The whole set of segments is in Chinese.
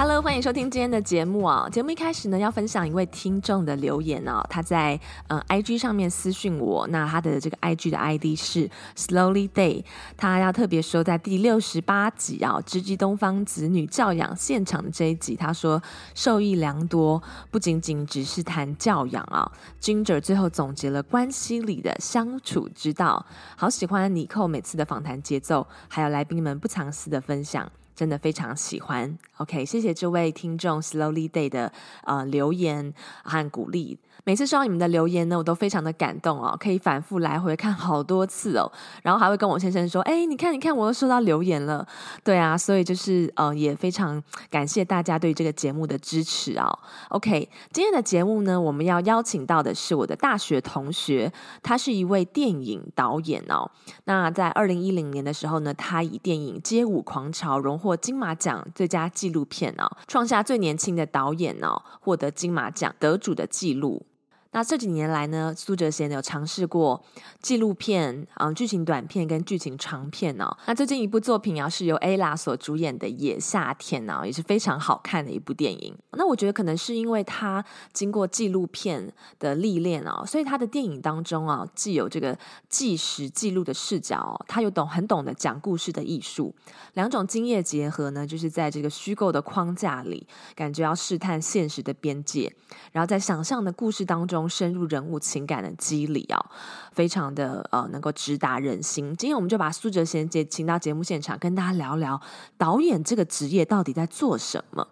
Hello，欢迎收听今天的节目哦。节目一开始呢，要分享一位听众的留言哦。他在嗯 IG 上面私讯我，那他的这个 IG 的 ID 是 Slowly Day。他要特别说，在第六十八集啊，直击东方子女教养现场的这一集，他说受益良多，不仅仅只是谈教养啊。Ginger 最后总结了关系里的相处之道，好喜欢尼可每次的访谈节奏，还有来宾们不藏私的分享。真的非常喜欢，OK，谢谢这位听众 Slowly Day 的呃留言和鼓励。每次收到你们的留言呢，我都非常的感动哦，可以反复来回看好多次哦，然后还会跟我先生说：“哎，你看，你看，我又收到留言了。”对啊，所以就是呃，也非常感谢大家对这个节目的支持哦。OK，今天的节目呢，我们要邀请到的是我的大学同学，他是一位电影导演哦。那在二零一零年的时候呢，他以电影《街舞狂潮》荣获金马奖最佳纪录片哦，创下最年轻的导演哦获得金马奖得主的纪录。那这几年来呢，苏哲贤有尝试过纪录片、嗯，剧情短片跟剧情长片哦。那最近一部作品啊，是由 Ella 所主演的《野夏天》啊，也是非常好看的一部电影。那我觉得可能是因为他经过纪录片的历练啊，所以他的电影当中啊，既有这个纪实记录的视角，他又懂很懂得讲故事的艺术，两种经验结合呢，就是在这个虚构的框架里，感觉要试探现实的边界，然后在想象的故事当中。深入人物情感的肌理啊，非常的呃，能够直达人心。今天我们就把苏哲贤姐请到节目现场，跟大家聊聊导演这个职业到底在做什么。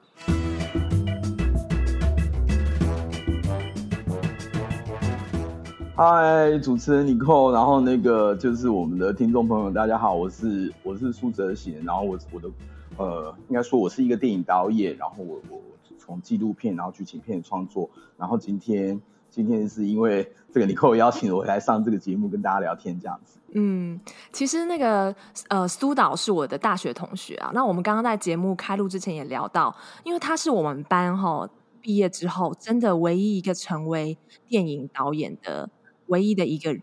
嗨，主持人尼可，然后那个就是我们的听众朋友，大家好，我是我是苏哲贤，然后我我的呃，应该说我是一个电影导演，然后我我从纪录片然后剧情片创作，然后今天。今天是因为这个尼可 邀请我来上这个节目，跟大家聊天这样子。嗯，其实那个呃苏导是我的大学同学啊。那我们刚刚在节目开录之前也聊到，因为他是我们班哈毕业之后真的唯一一个成为电影导演的唯一的一个人。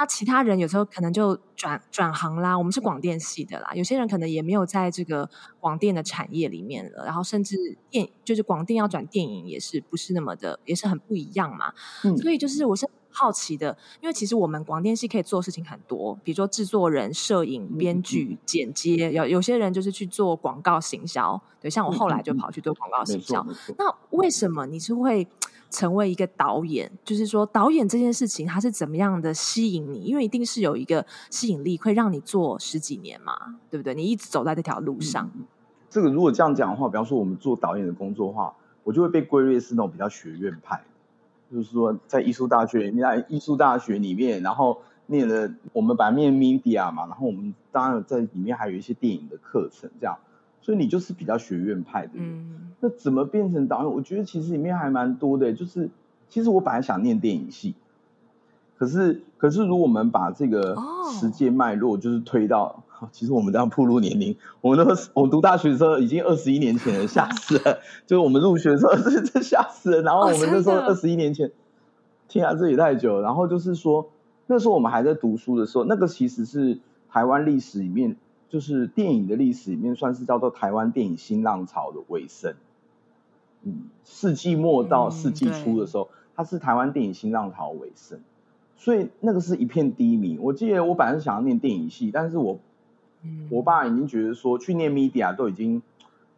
那其他人有时候可能就转转行啦，我们是广电系的啦，有些人可能也没有在这个广电的产业里面了，然后甚至电就是广电要转电影也是不是那么的，也是很不一样嘛。嗯，所以就是我是好奇的，因为其实我们广电系可以做事情很多，比如说制作人、摄影、编剧、剪接，有有些人就是去做广告行销，对，像我后来就跑去做广告行销。那为什么你是会？成为一个导演，就是说导演这件事情，它是怎么样的吸引你？因为一定是有一个吸引力，会让你做十几年嘛，对不对？你一直走在这条路上。这个如果这样讲的话，比方说我们做导演的工作的话，我就会被归类是那种比较学院派，就是说在艺术大学，你在艺术大学里面，然后念了我们白面 media 嘛，然后我们当然在里面还有一些电影的课程，这样。所以你就是比较学院派的人，嗯，那怎么变成导演？我觉得其实里面还蛮多的，就是其实我本来想念电影系，可是可是如果我们把这个时间脉络就是推到，哦，其实我们这样暴露年龄，我们都我们读大学的时候已经二十一年前了，吓死了！就是我们入学的时候，这这吓死了。然后我们那时候二十一年前，天啊，这也太久了。然后就是说，那时候我们还在读书的时候，那个其实是台湾历史里面。就是电影的历史里面，算是叫做台湾电影新浪潮的尾声。嗯，世纪末到世纪初的时候，嗯、它是台湾电影新浪潮尾声，所以那个是一片低迷。我记得我本来是想要念电影系，但是我，嗯、我爸已经觉得说去念 media 都已经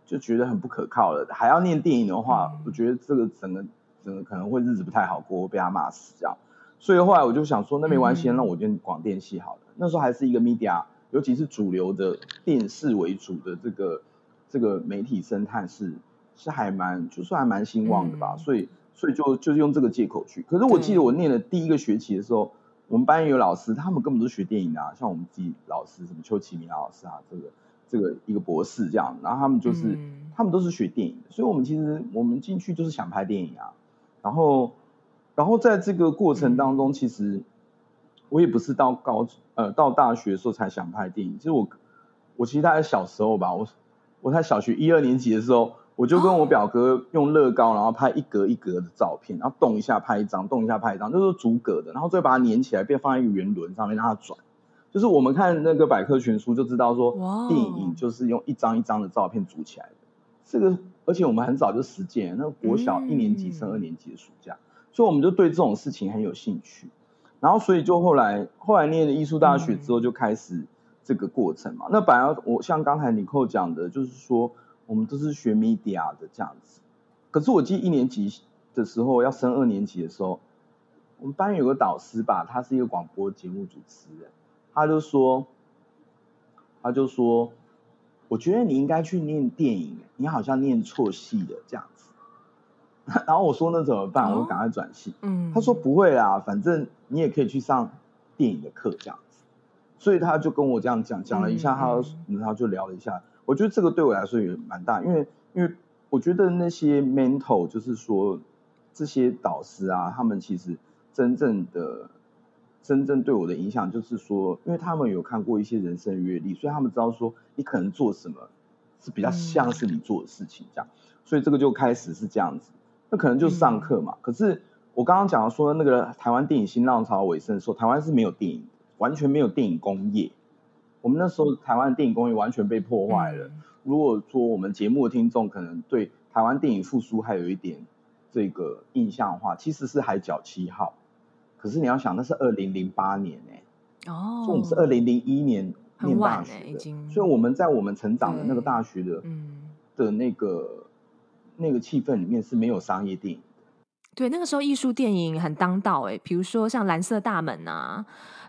就觉得很不可靠了，还要念电影的话，嗯、我觉得这个整个整个可能会日子不太好过，会被他骂死这样。所以后来我就想说，那没关系，那、嗯、我就广电系好了。那时候还是一个 media。尤其是主流的电视为主的这个这个媒体生态是是还蛮就算还蛮兴旺的吧，嗯、所以所以就就是用这个借口去。可是我记得我念了第一个学期的时候，我们班有老师，他们根本都是学电影的啊，像我们自己老师什么邱启明老师啊，这个这个一个博士这样，然后他们就是、嗯、他们都是学电影的，所以我们其实我们进去就是想拍电影啊，然后然后在这个过程当中，其实我也不是到高呃到大学的时候才想拍电影，其实我我其实大概小时候吧，我我在小学一二年级的时候，我就跟我表哥用乐高，然后拍一格一格的照片，然后动一下拍一张，动一下拍一张，就是逐格的，然后再把它粘起来，变放在一个圆轮上面让它转。就是我们看那个百科全书就知道说，电影就是用一张一张的照片组起来的。这个，而且我们很早就实践，那个国小一年级升二年级的暑假，所以我们就对这种事情很有兴趣。然后，所以就后来后来念了艺术大学之后，就开始这个过程嘛。那本来我像刚才尼寇讲的，就是说我们都是学 media 的这样子。可是我记得一年级的时候要升二年级的时候，我们班有个导师吧，他是一个广播节目主持人。他就说，他就说，我觉得你应该去念电影，你好像念错戏了这样子。然后我说那怎么办？我就赶快转系。嗯，他说不会啦，反正你也可以去上电影的课这样子。所以他就跟我这样讲，讲了一下，他然后就聊了一下。我觉得这个对我来说也蛮大，因为因为我觉得那些 mentor 就是说这些导师啊，他们其实真正的。真正对我的影响就是说，因为他们有看过一些人生阅历，所以他们知道说你可能做什么是比较像是你做的事情这样，所以这个就开始是这样子。那可能就是上课嘛。可是我刚刚讲说那个台湾电影新浪潮尾声的时候，台湾是没有电影，完全没有电影工业。我们那时候台湾电影工业完全被破坏了。如果说我们节目的听众可能对台湾电影复苏还有一点这个印象的话，其实是《海角七号》。可是你要想，那是二零零八年哎、欸，哦，所以我们是二零零一年念大学的，所以我们在我们成长的那个大学的，嗯，的那个那个气氛里面是没有商业电影的。对，那个时候艺术电影很当道哎、欸，比如说像《蓝色大门》啊。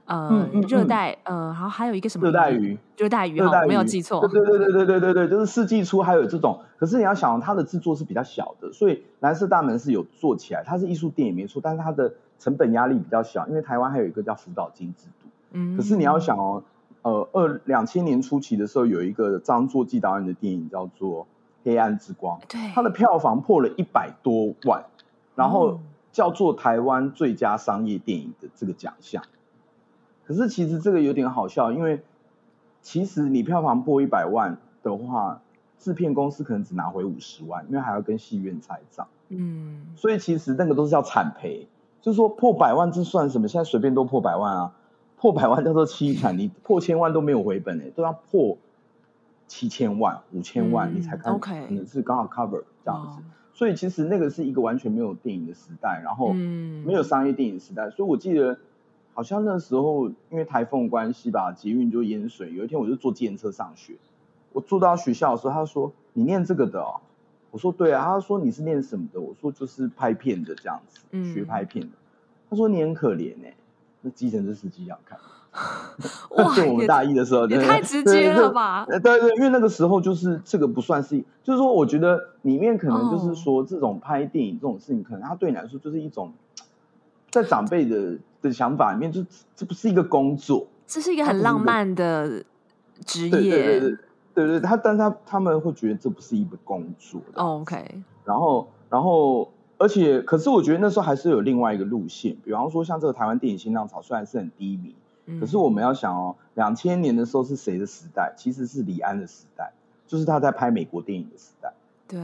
呃，热带呃，好，还有一个什么？热带鱼，热带鱼，哈，我没有记错。对对对对对对对，就是世纪初还有这种。可是你要想，它的制作是比较小的，所以蓝色大门是有做起来，它是艺术电影没错，但是它的成本压力比较小，因为台湾还有一个叫辅导金制度。嗯。可是你要想哦，呃，二两千年初期的时候，有一个张作骥导演的电影叫做《黑暗之光》，对，它的票房破了一百多万，然后叫做台湾最佳商业电影的这个奖项。可是其实这个有点好笑，因为其实你票房破一百万的话，制片公司可能只拿回五十万，因为还要跟戏院拆账。嗯，所以其实那个都是叫惨赔，就是说破百万这算什么？现在随便都破百万啊，破百万叫做凄惨，你破千万都没有回本诶，都要破七千万、五千万你才看，可能是刚好 cover 这样子。所以其实那个是一个完全没有电影的时代，然后没有商业电影的时代，所以我记得。好像那时候因为台风关系吧，捷运就淹水。有一天我就坐计程车上学，我坐到学校的时候，他说：“你念这个的哦？”我说：“对啊。”他说：“你是念什么的？”我说：“就是拍片的这样子，嗯、学拍片的。”他说：“你很可怜哎。”那计程车司机要看，哇，就我们大一的时候，也太直接了吧？对对，对，因为那个时候就是这个不算是，就是说，我觉得里面可能就是说，这种拍电影这种事情，可能他对你来说就是一种在长辈的。的想法里面，就这不是一个工作，这是一个很浪漫的职业。对对对对，对对，他但他他们会觉得这不是一个工作。Oh, OK。然后然后，而且可是我觉得那时候还是有另外一个路线，比方说像这个台湾电影新浪潮虽然是很低迷，嗯、可是我们要想哦，两千年的时候是谁的时代？其实是李安的时代，就是他在拍美国电影的时代。对，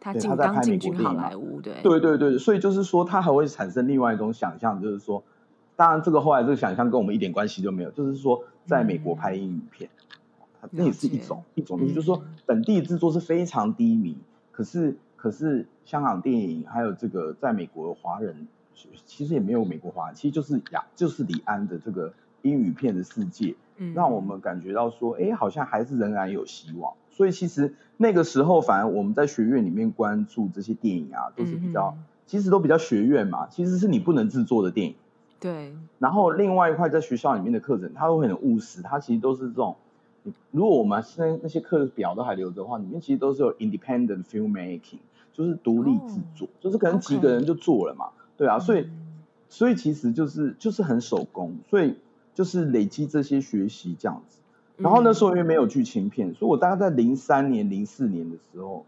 他进刚进军好莱坞，对对对对，所以就是说他还会产生另外一种想象，就是说。当然，这个后来这个想象跟我们一点关系都没有。就是说，在美国拍英语片，嗯、那也是一种一种，就是说本地制作是非常低迷。嗯、可是，可是香港电影还有这个在美国华人，其实也没有美国华人，其实就是亚，就是李安的这个英语片的世界，嗯、让我们感觉到说，哎，好像还是仍然有希望。所以，其实那个时候，反而我们在学院里面关注这些电影啊，都是比较，嗯、其实都比较学院嘛，其实是你不能制作的电影。对，然后另外一块在学校里面的课程，它会很务实，它其实都是这种。如果我们现在那些课表都还留着的话，里面其实都是有 independent filmmaking，就是独立制作，哦、就是可能几个人就做了嘛。对啊，所以、嗯、所以其实就是就是很手工，所以就是累积这些学习这样子。然后那时候因为没有剧情片，所以我大概在零三年、零四年的时候，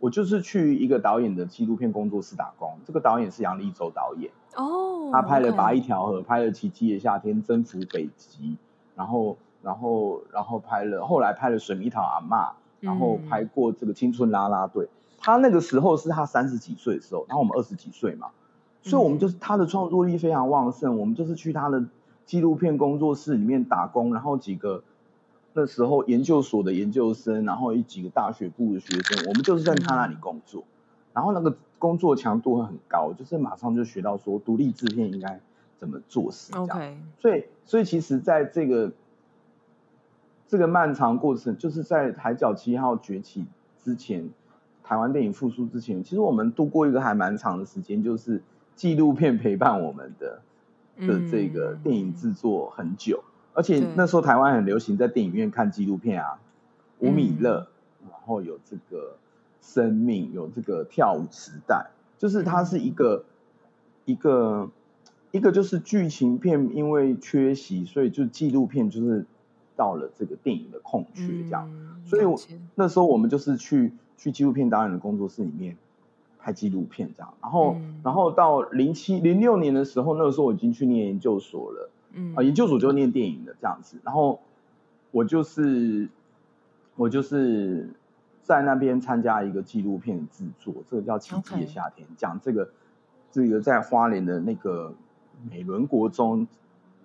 我就是去一个导演的纪录片工作室打工。这个导演是杨立州导演哦，他拍了《拔一条河》，拍了《奇迹的夏天》，《征服北极》，然后然后然后拍了后来拍了《水蜜桃阿妈》，然后拍过这个《青春啦啦队》。他那个时候是他三十几岁的时候，然后我们二十几岁嘛，所以我们就是他的创作力非常旺盛。我们就是去他的纪录片工作室里面打工，然后几个。那时候研究所的研究生，然后一几个大学部的学生，我们就是在他那里工作，嗯、然后那个工作强度会很高，就是马上就学到说独立制片应该怎么做事这样。所以所以其实在这个这个漫长过程，就是在《海角七号》崛起之前，台湾电影复苏之前，其实我们度过一个还蛮长的时间，就是纪录片陪伴我们的的这个电影制作很久。嗯而且那时候台湾很流行在电影院看纪录片啊，吴米勒，然后有这个生命，有这个跳舞时代，就是它是一个一个一个就是剧情片，因为缺席，所以就纪录片就是到了这个电影的空缺这样，所以我那时候我们就是去去纪录片导演的工作室里面拍纪录片这样，然后然后到零七零六年的时候，那个时候我已经去念研究所了。嗯啊，研究所就念电影的这样子，然后我就是我就是在那边参加一个纪录片的制作，这个叫《奇迹的夏天》.讲这个这个在花莲的那个美伦国中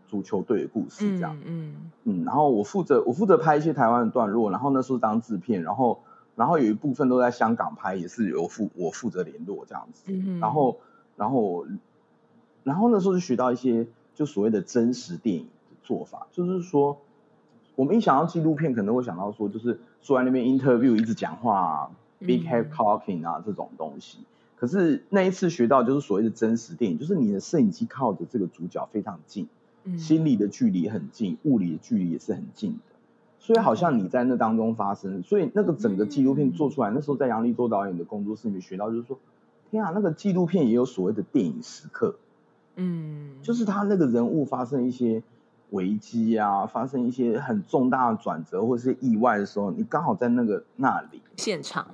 足球队的故事，这样，嗯嗯，嗯，然后我负责我负责拍一些台湾的段落，然后那时候当制片，然后然后有一部分都在香港拍，也是由负我负责联络这样子，嗯，然后然后然后那时候就学到一些。就所谓的真实电影的做法，就是说，我们一想到纪录片，可能会想到说，就是坐在那边 interview 一直讲话啊，big head talking 啊这种东西。可是那一次学到就是所谓的真实电影，就是你的摄影机靠着这个主角非常近，心理的距离很近，物理的距离也是很近的，所以好像你在那当中发生。所以那个整个纪录片做出来，那时候在杨力州导演的工作室里面学到，就是说，天啊，那个纪录片也有所谓的电影时刻。嗯，就是他那个人物发生一些危机啊，发生一些很重大的转折或是意外的时候，你刚好在那个那里现场，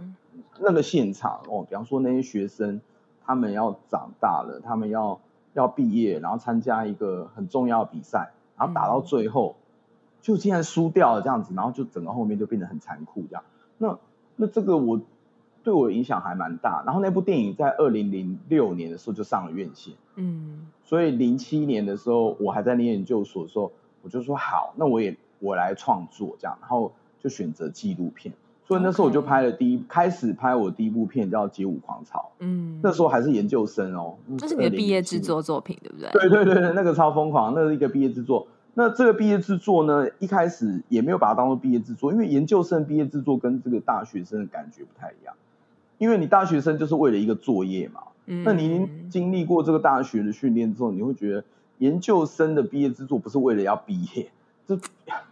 那个现场哦，比方说那些学生，他们要长大了，他们要要毕业，然后参加一个很重要的比赛，然后打到最后，嗯、就竟然输掉了这样子，然后就整个后面就变得很残酷这样。那那这个我。对我影响还蛮大，然后那部电影在二零零六年的时候就上了院线，嗯，所以零七年的时候我还在念研究所的时候，我就说好，那我也我来创作这样，然后就选择纪录片，所以那时候我就拍了第一.开始拍我第一部片叫《街舞狂潮》，嗯，那时候还是研究生哦，这是你的毕业制作作品对不对？对对对对，那个超疯狂，那是一个毕业制作。那这个毕业制作呢，一开始也没有把它当做毕业制作，因为研究生毕业制作跟这个大学生的感觉不太一样。因为你大学生就是为了一个作业嘛，嗯，那你已经经历过这个大学的训练之后，你会觉得研究生的毕业制作不是为了要毕业，这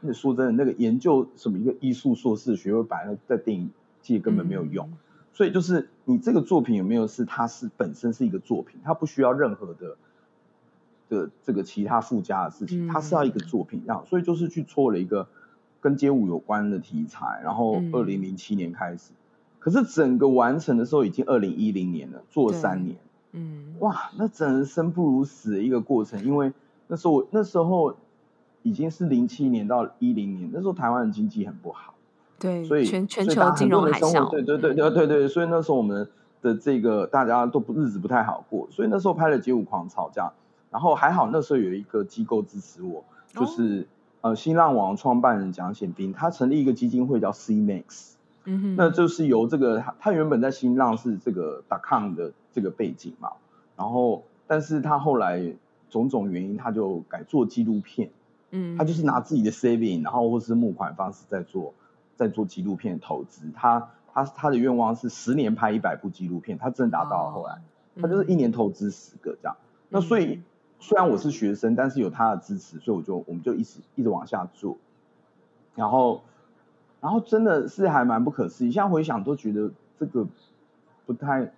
那说真的，那个研究什么一个艺术硕士学位摆在在电影界根本没有用，嗯，所以就是你这个作品有没有是它是本身是一个作品，它不需要任何的的这个其他附加的事情，它是要一个作品然后，所以就是去做了一个跟街舞有关的题材，然后二零零七年开始。可是整个完成的时候已经二零一零年了，做了三年，嗯，哇，那真的生不如死的一个过程，因为那时候我那时候已经是零七年到一零年，那时候台湾的经济很不好，对，所以全全球金融海啸，对对对对对对，所以那时候我们的这个大家都不日子不太好过，所以那时候拍了《街舞狂潮》这样，然后还好那时候有一个机构支持我，就是、哦、呃新浪网创办人蒋显斌，他成立一个基金会叫 CMAX。嗯，那就是由这个他他原本在新浪是这个 .com 的这个背景嘛，然后但是他后来种种原因，他就改做纪录片，嗯，他就是拿自己的 saving，然后或是募款方式在做在做纪录片投资，他他他的愿望是十年拍一百部纪录片，他真的达到了后来，哦，他就是一年投资十个这样，嗯，那所以虽然我是学生，但是有他的支持，所以我就我们就一直一直往下做，然后。然后真的是还蛮不可思议，现在回想都觉得这个不太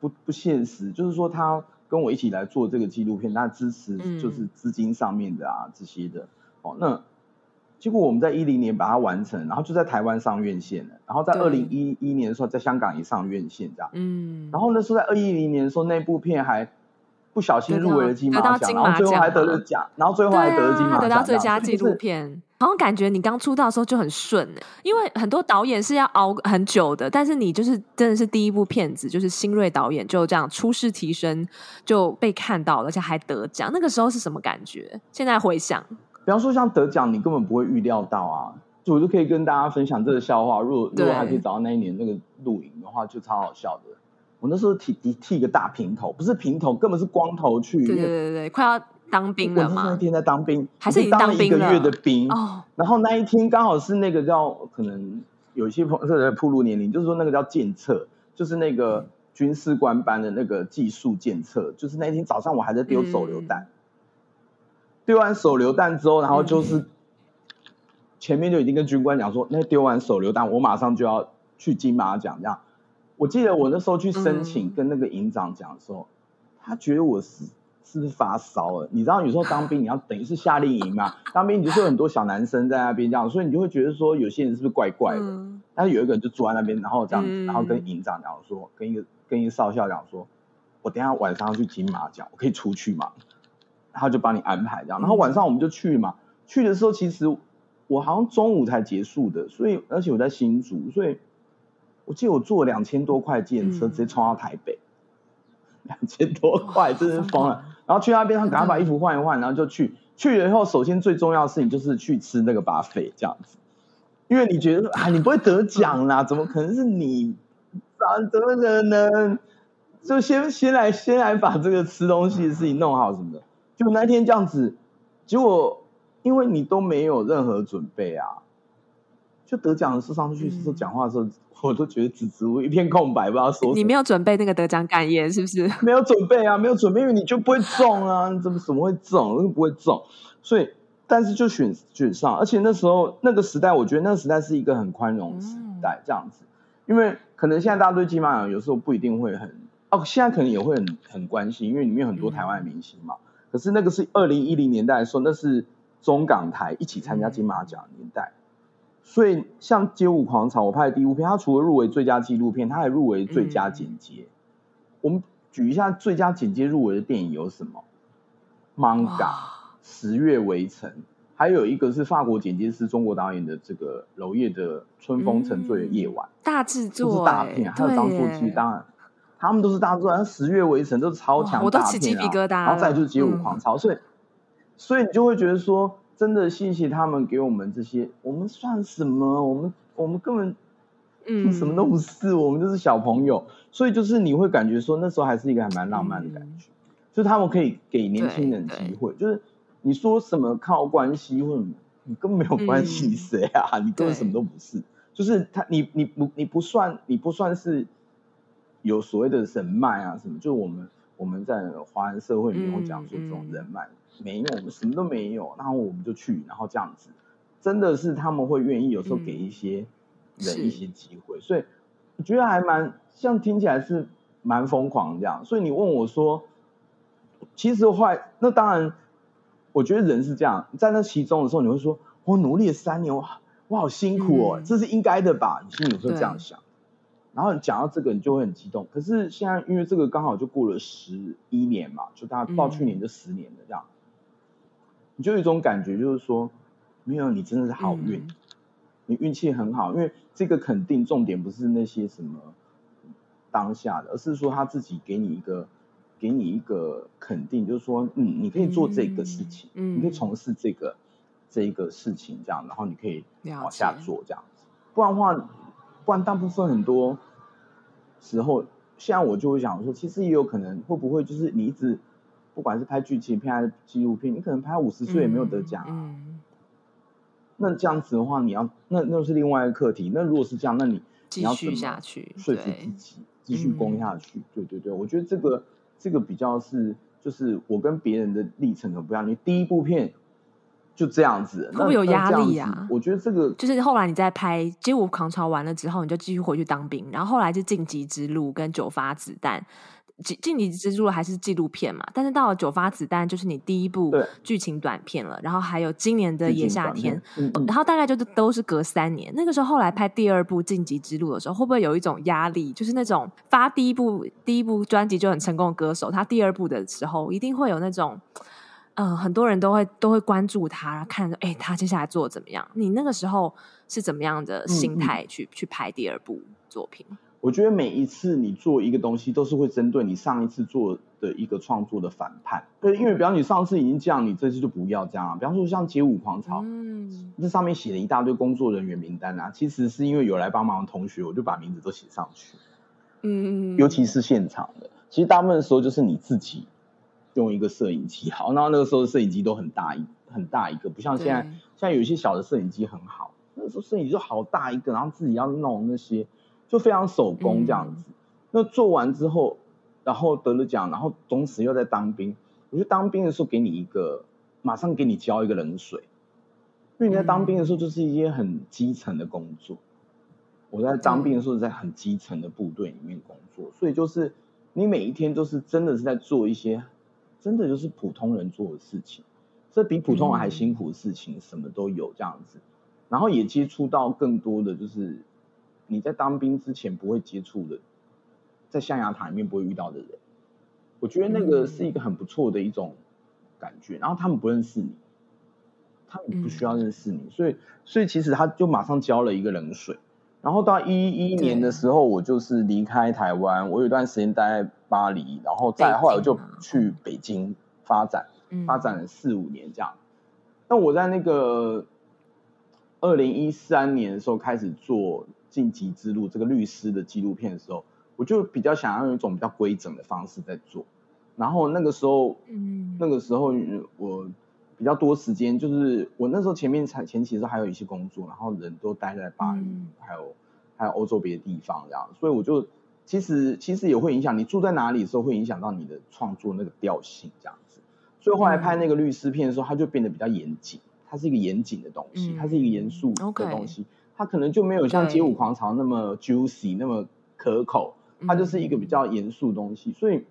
不不现实。就是说他跟我一起来做这个纪录片，他支持就是资金上面的啊这些的。哦，那结果我们在一零年把它完成，然后就在台湾上院线了，然后在二零一一年的时候在香港也上院线这样。嗯。然后那时候在二一零年的时候，那部片还不小心入围了金马奖，然后最后还得了奖，然后最后还得了金马奖，啊、得到最佳纪录片。好像感觉你刚出道的时候就很顺，因为很多导演是要熬很久的，但是你就是真的是第一部片子，就是新锐导演就这样初试提升就被看到了，而且还得奖。那个时候是什么感觉？现在回想，比方说像得奖，你根本不会预料到啊。就我就可以跟大家分享这个笑话，如果如果还可以找到那一年那个录影的话，就超好笑的。我那时候剃剃个大平头，不是平头，根本是光头去。对对对对，快要。当兵了吗？我那天在当兵，还是当兵了？一个月的兵。哦。然后那一天刚好是那个叫可能有一些朋友在铺路年龄，就是说那个叫检测，就是那个军事官班的那个技术检测。就是那一天早上我还在丢手榴弹，丢、嗯、完手榴弹之后，然后就是前面就已经跟军官讲说，那丢完手榴弹，我马上就要去金马奖。这样，我记得我那时候去申请，跟那个营长讲的时候，嗯、他觉得我是。是不是发烧了？你知道有时候当兵你要等于是夏令营嘛？当兵你就是有很多小男生在那边这样，所以你就会觉得说有些人是不是怪怪的？嗯、但是有一个人就坐在那边，然后这样子，嗯、然后跟营长讲说，跟一个跟一个少校讲说，我等一下晚上要去金马奖，我可以出去吗？然后就帮你安排这样，然后晚上我们就去嘛。去的时候其实我好像中午才结束的，所以而且我在新竹，所以我记得我坐两千多块计程车直接冲到台北。嗯两千多块，真是疯了。然后去那边，他赶快把衣服换一换，然后就去。去了以后，首先最重要的事情就是去吃那个 buffet 这样子，因为你觉得啊，你不会得奖啦，怎么可能是你？啊怎么可能？就先先来先来把这个吃东西的事情弄好什么的。就那天这样子，结果因为你都没有任何准备啊。就得奖的时候上去是说讲话的时候，嗯、我都觉得支支吾吾一片空白，不知道说。你没有准备那个得奖感言是不是？没有准备啊，没有准备，因为你就不会中啊，你怎么怎么会中？那个不会中，所以但是就选选上，而且那时候那个时代，我觉得那个时代是一个很宽容的时代，这样子。嗯、因为可能现在大家对金马奖有时候不一定会很哦，现在可能也会很很关心，因为里面有很多台湾的明星嘛。嗯、可是那个是二零一零年代的时候，那是中港台一起参加金马奖的年代。所以，像《街舞狂潮》，我拍的第一部片，它除了入围最佳纪录片，它还入围最佳剪接。嗯、我们举一下最佳剪接入围的电影有什么？Manga、十月围城，还有一个是法国剪接师、中国导演的这个娄烨的《春风沉醉的夜晚》，嗯、大制作，都是大片。还有张作骥，当然他们都是大制作。像《十月围城》都是超强大片、啊，我都起鸡皮疙瘩。然后再就是《街舞狂潮》嗯，所以，所以你就会觉得说。真的谢谢他们给我们这些，我们算什么？我们我们根本嗯什么都不是，嗯、我们就是小朋友。所以就是你会感觉说那时候还是一个还蛮浪漫的感觉，嗯、就是他们可以给年轻人机会。就是你说什么靠关系或者你根本没有关系，谁啊？嗯、你根本什么都不是。就是他，你你不你不算你不算是有所谓的人脉啊什么？就是我们我们在华人社会里面会讲说这种人脉。没有，我们什么都没有，然后我们就去，然后这样子，真的是他们会愿意有时候给一些人一些机会，嗯、所以我觉得还蛮像听起来是蛮疯狂这样。所以你问我说，其实坏，那当然，我觉得人是这样，在那其中的时候，你会说我努力了三年，哇，我好辛苦哦，嗯、这是应该的吧？你心里有时候这样想。然后你讲到这个，你就会很激动。可是现在因为这个刚好就过了十一年嘛，就大概到去年就十年了这样。嗯你就有一种感觉，就是说，没有你真的是好运，嗯、你运气很好，因为这个肯定重点不是那些什么当下的，而是说他自己给你一个，给你一个肯定，就是说，嗯，你可以做这个事情，嗯，你可以从事这个这一个事情，这样，然后你可以往下做这样子，不然的话，不然大部分很多时候，现在我就会想说，其实也有可能会不会就是你一直。不管是拍剧情片还是纪录片，你可能拍五十岁也没有得奖啊。嗯嗯、那这样子的话，你要那那是另外一个课题。那如果是这样，那你你要继续下去，说服自己继续攻下去。对对对，我觉得这个这个比较是，就是我跟别人的历程很不一样。你第一部片就这样子，会不会有压力啊？我觉得这个就是后来你在拍《街舞狂潮》完了之后，你就继续回去当兵，然后后来就《晋级之路》跟《九发子弹》。进击之路还是纪录片嘛，但是到了九发子弹就是你第一部剧情短片了，然后还有今年的野夏天，嗯嗯、然后大概就是都是隔三年。那个时候后来拍第二部晋级之路的时候，会不会有一种压力？就是那种发第一部第一部专辑就很成功的歌手，他第二部的时候一定会有那种，嗯、呃，很多人都会都会关注他，看哎他接下来做的怎么样？你那个时候是怎么样的心态去、嗯、去拍第二部作品？我觉得每一次你做一个东西，都是会针对你上一次做的一个创作的反叛。对，因为比方你上次已经这样，你这次就不要这样啊。比方说像街舞狂潮，嗯，这上面写了一大堆工作人员名单啊，其实是因为有来帮忙的同学，我就把名字都写上去。嗯，尤其是现场的，其实大部分的时候就是你自己用一个摄影机好，然后那个时候摄影机都很大一很大一个，不像现在，现在有一些小的摄影机很好，那个时候摄影机就好大一个，然后自己要弄那些。就非常手工这样子，嗯、那做完之后，然后得了奖，然后同时又在当兵。我觉得当兵的时候给你一个，马上给你浇一个冷水，因为你在当兵的时候就是一些很基层的工作。嗯、我在当兵的时候在很基层的部队里面工作，所以就是你每一天都是真的是在做一些，真的就是普通人做的事情，这比普通人还辛苦的事情，什么都有这样子，然后也接触到更多的就是。你在当兵之前不会接触的，在象牙塔里面不会遇到的人，我觉得那个是一个很不错的一种感觉。然后他们不认识你，他们不需要认识你，所以所以其实他就马上浇了一个冷水。然后到一一年的时候，我就是离开台湾，我有一段时间待在巴黎，然后再后来我就去北京发展，发展了四五年这样。那我在那个二零一三年的时候开始做。进击之路这个律师的纪录片的时候，我就比较想要用一种比较规整的方式在做。然后那个时候，嗯，那个时候我比较多时间，就是我那时候前面前前期的时候还有一些工作，然后人都待在巴黎，嗯、还有还有欧洲别的地方这样，所以我就其实其实也会影响你住在哪里的时候，会影响到你的创作那个调性这样子。所以后来拍那个律师片的时候，它就变得比较严谨，它是一个严谨的东西，它是一个严肃的东西。嗯 okay 它可能就没有像街舞狂潮那么 juicy 那么可口，它就是一个比较严肃的东西，所以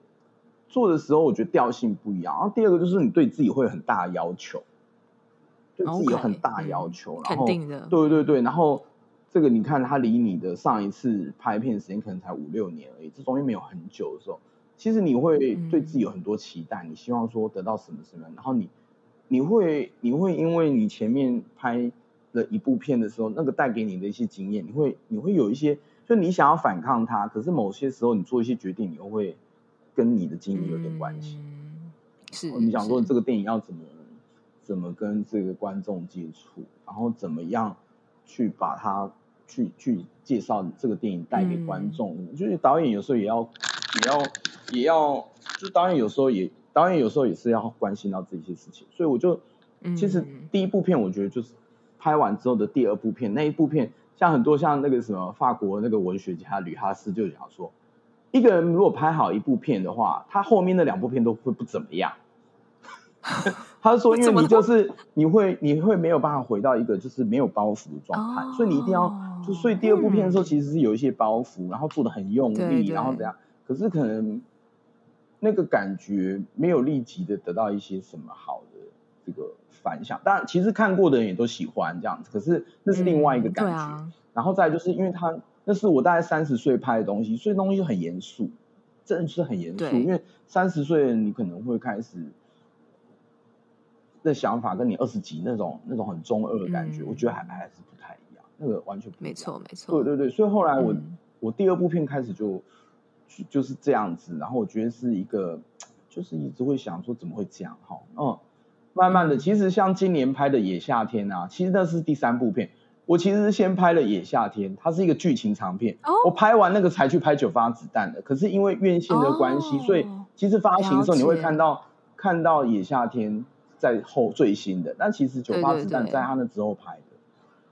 做的时候我觉得调性不一样。然后第二个就是你对自己会有很大的要求，对自己有很大的要求，然后对对对，然后这个你看它离你的上一次拍片时间可能才五六年而已，这中间没有很久的时候，其实你会对自己有很多期待，你希望说得到什么什么，然后你你会你会因为你前面拍。的一部片的时候，那个带给你的一些经验，你会你会有一些，就你想要反抗它，可是某些时候你做一些决定，你又会跟你的经历有点关系。嗯、是，你想说这个电影要怎么怎么跟这个观众接触，然后怎么样去把它去去介绍这个电影带给观众，嗯、就是导演有时候也要也要也要，就导演有时候也导演有时候也是要关心到这些事情，所以我就其实第一部片我觉得就是。拍完之后的第二部片，那一部片像很多像那个什么法国那个文学家吕哈斯就讲说，一个人如果拍好一部片的话，他后面的两部片都会不怎么样。他说，因为你就是你会你会没有办法回到一个就是没有包袱的状态，所以你一定要就所以第二部片的时候其实是有一些包袱，然后做的很用力，然后怎样？可是可能那个感觉没有立即的得到一些什么好的这个。反响，当然其实看过的人也都喜欢这样子，可是那是另外一个感觉。嗯啊、然后再就是，因为他那是我大概三十岁拍的东西，所以东西很严肃，真的是很严肃。因为三十岁你可能会开始的想法跟你二十几那种那种很中二的感觉，嗯、我觉得还还是不太一样，那个完全不。没错没错。对对对，所以后来我、嗯、我第二部片开始就就是这样子，然后我觉得是一个就是一直会想说怎么会这样哈嗯。慢慢的，其实像今年拍的《野夏天》啊，其实那是第三部片。我其实是先拍了《野夏天》，它是一个剧情长片。哦。我拍完那个才去拍《九发子弹》的。可是因为院线的关系，哦、所以其实发行的时候你会看到看到《野夏天》在后最新的，但其实《九发子弹》在他那之后拍的。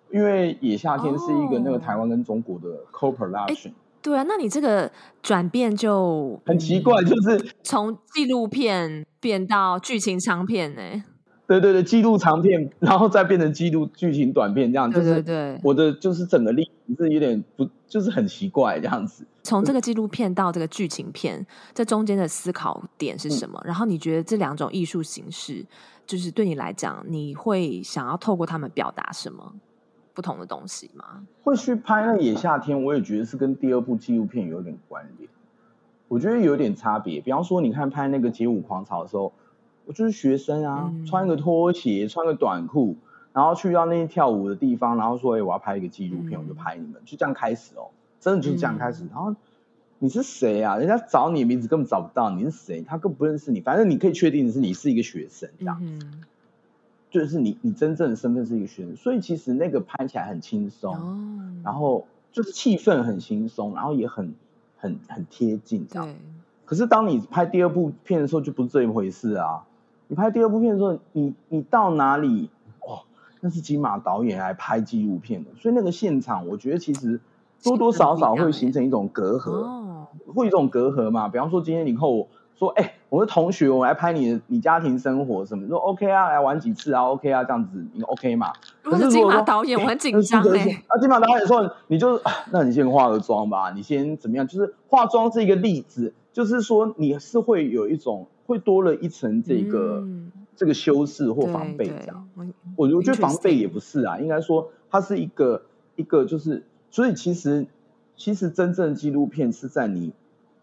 对对对，因为《野夏天》是一个那个台湾跟中国的 co-production。对啊，那你这个转变就很奇怪，就是从纪录片变到剧情长片呢？对对对，记录长片，然后再变成记录剧情短片，这样就是对我的就是整个历程是有点不就是很奇怪这样子。从这个纪录片到这个剧情片，这中间的思考点是什么？嗯、然后你觉得这两种艺术形式，就是对你来讲，你会想要透过他们表达什么不同的东西吗？会去拍那《野夏天》，我也觉得是跟第二部纪录片有点关联。我觉得有点差别。比方说，你看拍那个《街舞狂潮》的时候。我就是学生啊，嗯、穿个拖鞋，穿个短裤，然后去到那些跳舞的地方，然后说：“哎、欸，我要拍一个纪录片，嗯、我就拍你们。”就这样开始哦，真的就是这样开始。嗯、然后你是谁啊？人家找你的名字根本找不到，你是谁？他根本不认识你。反正你可以确定的是，你是一个学生，这样。嗯、就是你，你真正的身份是一个学生。所以其实那个拍起来很轻松，哦、然后就是气氛很轻松，然后也很很很贴近这样。可是当你拍第二部片的时候，就不是这一回事啊。你拍第二部片的时候，你你到哪里？哦，那是金马导演来拍纪录片的，所以那个现场，我觉得其实多多少少会形成一种隔阂，哦、会有一种隔阂嘛。比方说，今天你和我说，哎、欸，我的同学，我来拍你的你家庭生活什么，说 OK 啊，来玩几次啊，OK 啊，这样子，你 OK 嘛？可是金马导演，我很紧张哎。啊，金马导演说，你就，那你先化个妆吧，你先怎么样？就是化妆是一个例子，就是说你是会有一种。会多了一层这个、嗯、这个修饰或防备，这样。我我觉得防备也不是啊，应该说它是一个一个就是，所以其实其实真正纪录片是在你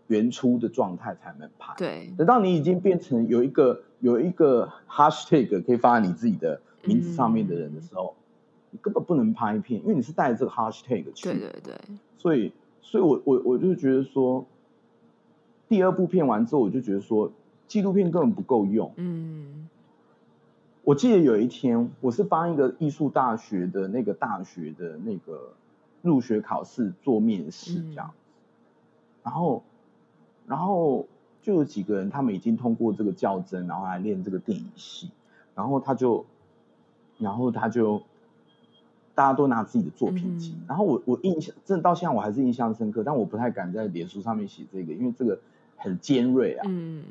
原初的状态才能拍。对，等到你已经变成有一个有一个 hashtag 可以发在你自己的名字上面的人的时候，嗯、你根本不能拍片，因为你是带着这个 hashtag 去。对对对。所以，所以我我我就觉得说，第二部片完之后，我就觉得说。纪录片根本不够用。嗯，我记得有一天，我是帮一个艺术大学的那个大学的那个入学考试做面试，这样。嗯、然后，然后就有几个人，他们已经通过这个较真，然后来练这个电影系。然后他就，然后他就，大家都拿自己的作品集。嗯、然后我我印象，真的到现在我还是印象深刻，但我不太敢在脸书上面写这个，因为这个很尖锐啊。嗯。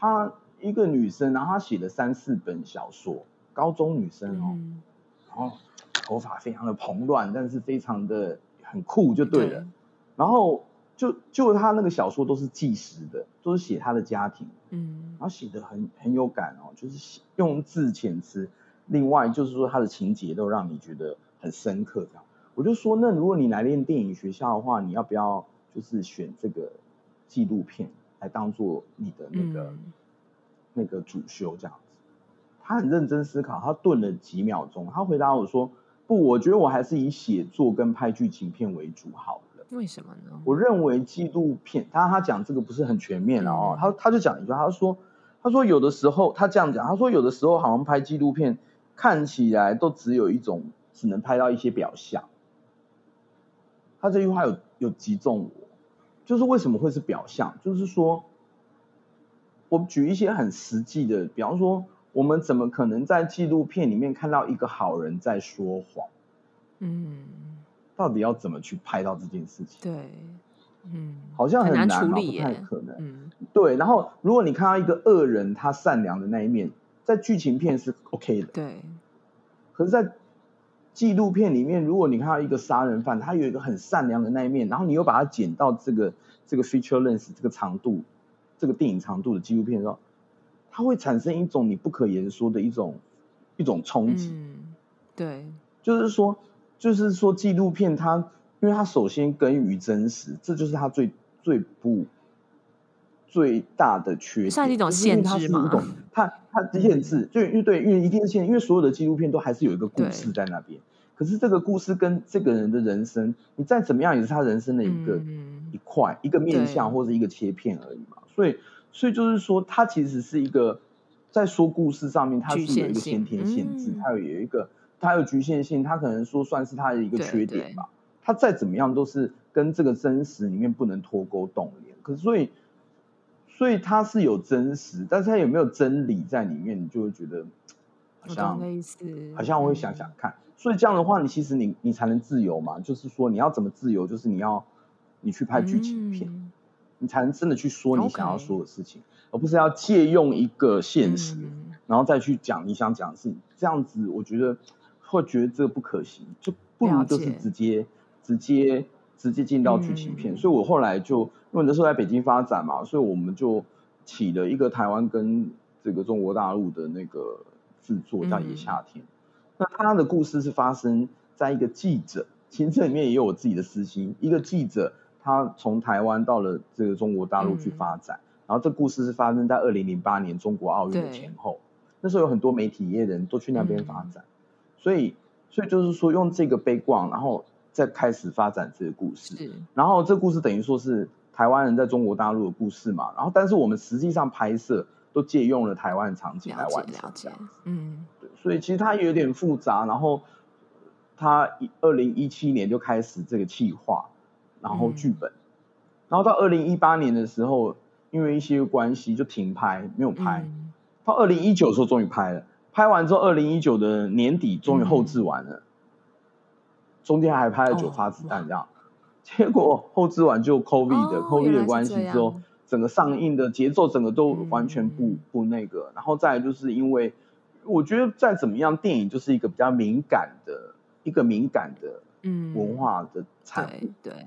她一个女生，然后她写了三四本小说，高中女生哦，嗯、然后头发非常的蓬乱，但是非常的很酷就对了。对，然后就就她那个小说都是纪实的，都是写她的家庭，嗯，然后写的很很有感哦，就是用字遣词，另外就是说她的情节都让你觉得很深刻这样。我就说，那如果你来练电影学校的话，你要不要就是选这个纪录片？来当做你的那个、嗯、那个主修这样子，他很认真思考，他顿了几秒钟，他回答我说：“不，我觉得我还是以写作跟拍剧情片为主好了。”为什么呢？我认为纪录片，他他讲这个不是很全面了哦，嗯、他他就讲一句，他说：“他说有的时候他这样讲，他说有的时候好像拍纪录片看起来都只有一种，只能拍到一些表象。”他这句话有有击中我。就是为什么会是表象？就是说，我举一些很实际的，比方说，我们怎么可能在纪录片里面看到一个好人在说谎？嗯，到底要怎么去拍到这件事情？对，嗯，好像很难，很难处理，不太可能。嗯，对。然后，如果你看到一个恶人，他善良的那一面，在剧情片是 OK 的。对。可是，在纪录片里面，如果你看到一个杀人犯，他有一个很善良的那一面，然后你又把它剪到这个这个 feature length 这个长度，这个电影长度的纪录片的时候，它会产生一种你不可言说的一种一种冲击。嗯，对，就是说，就是说纪录片它，因为它首先根于真实，这就是它最最不最大的缺点，算是一种限制吗？它它的限制，就因为对，因为一定是限制，因为所有的纪录片都还是有一个故事在那边。对可是这个故事跟这个人的人生，你再怎么样也是他人生的一个、嗯、一块一个面向或者一个切片而已嘛。所以所以就是说，它其实是一个在说故事上面，它是有一个先天限制，它有有一个它有局限性，它可能说算是它的一个缺点吧。它再怎么样都是跟这个真实里面不能脱钩动连。可是所以。所以它是有真实，但是它有没有真理在里面，你就会觉得好像好像我会想想看。所以这样的话，你其实你你才能自由嘛。就是说你要怎么自由，就是你要你去拍剧情片，嗯、你才能真的去说你想要说的事情.而不是要借用一个现实，然后再去讲你想讲的事情，这样子我觉得会觉得这个不可行，就不如就是直接直接直接进到剧情片。嗯、所以我后来就因为那时候在北京发展嘛，所以我们就起了一个台湾跟这个中国大陆的那个制作叫《野夏天》。嗯、那他的故事是发生在一个记者，其实这里面也有我自己的私心，一个记者。他从台湾到了这个中国大陆去发展，嗯、然后这故事是发生在二零零八年中国奥运的前后，那时候有很多媒体业人都去那边发展，嗯、所以所以就是说用这个 background，然后再开始发展这个故事，然后这故事等于说是台湾人在中国大陆的故事嘛，然后但是我们实际上拍摄都借用了台湾场景来完成，了解，了解嗯，对，所以其实它有点复杂，然后他二零一七年就开始这个企划。然后剧本，嗯、然后到二零一八年的时候，因为一些关系就停拍，没有拍。嗯、到二零一九的时候终于拍了，拍完之后二零一九的年底终于后置完了，嗯、中间还拍了九发子弹这样，哦、结果后置完就 COVID 的、哦、COVID 的关系之后，整个上映的节奏整个都完全不、嗯、不那个。然后再来就是因为我觉得再怎么样，电影就是一个比较敏感的一个敏感的嗯文化的产物、嗯、对。对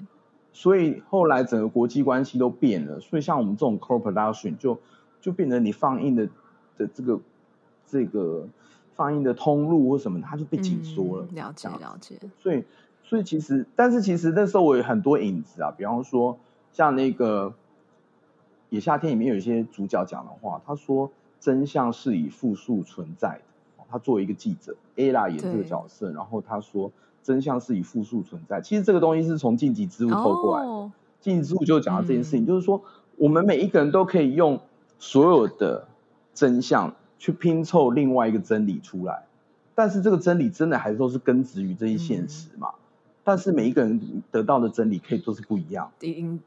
所以后来整个国际关系都变了，所以像我们这种 co-production 就就变成你放映的的这个这个放映的通路或什么，它就被紧缩了。嗯、了解了解。所以所以其实，但是其实那时候我有很多影子啊，比方说像那个《野夏天》里面有一些主角讲的话，他说真相是以复数存在的。他作为一个记者，Ella 演这个角色，然后他说。真相是以复数存在。其实这个东西是从晋级之物透过来的。晋级、oh, 之物就讲到这件事情，嗯、就是说我们每一个人都可以用所有的真相去拼凑另外一个真理出来，但是这个真理真的还是都是根植于这些现实嘛？嗯、但是每一个人得到的真理可以都是不一样，嗯、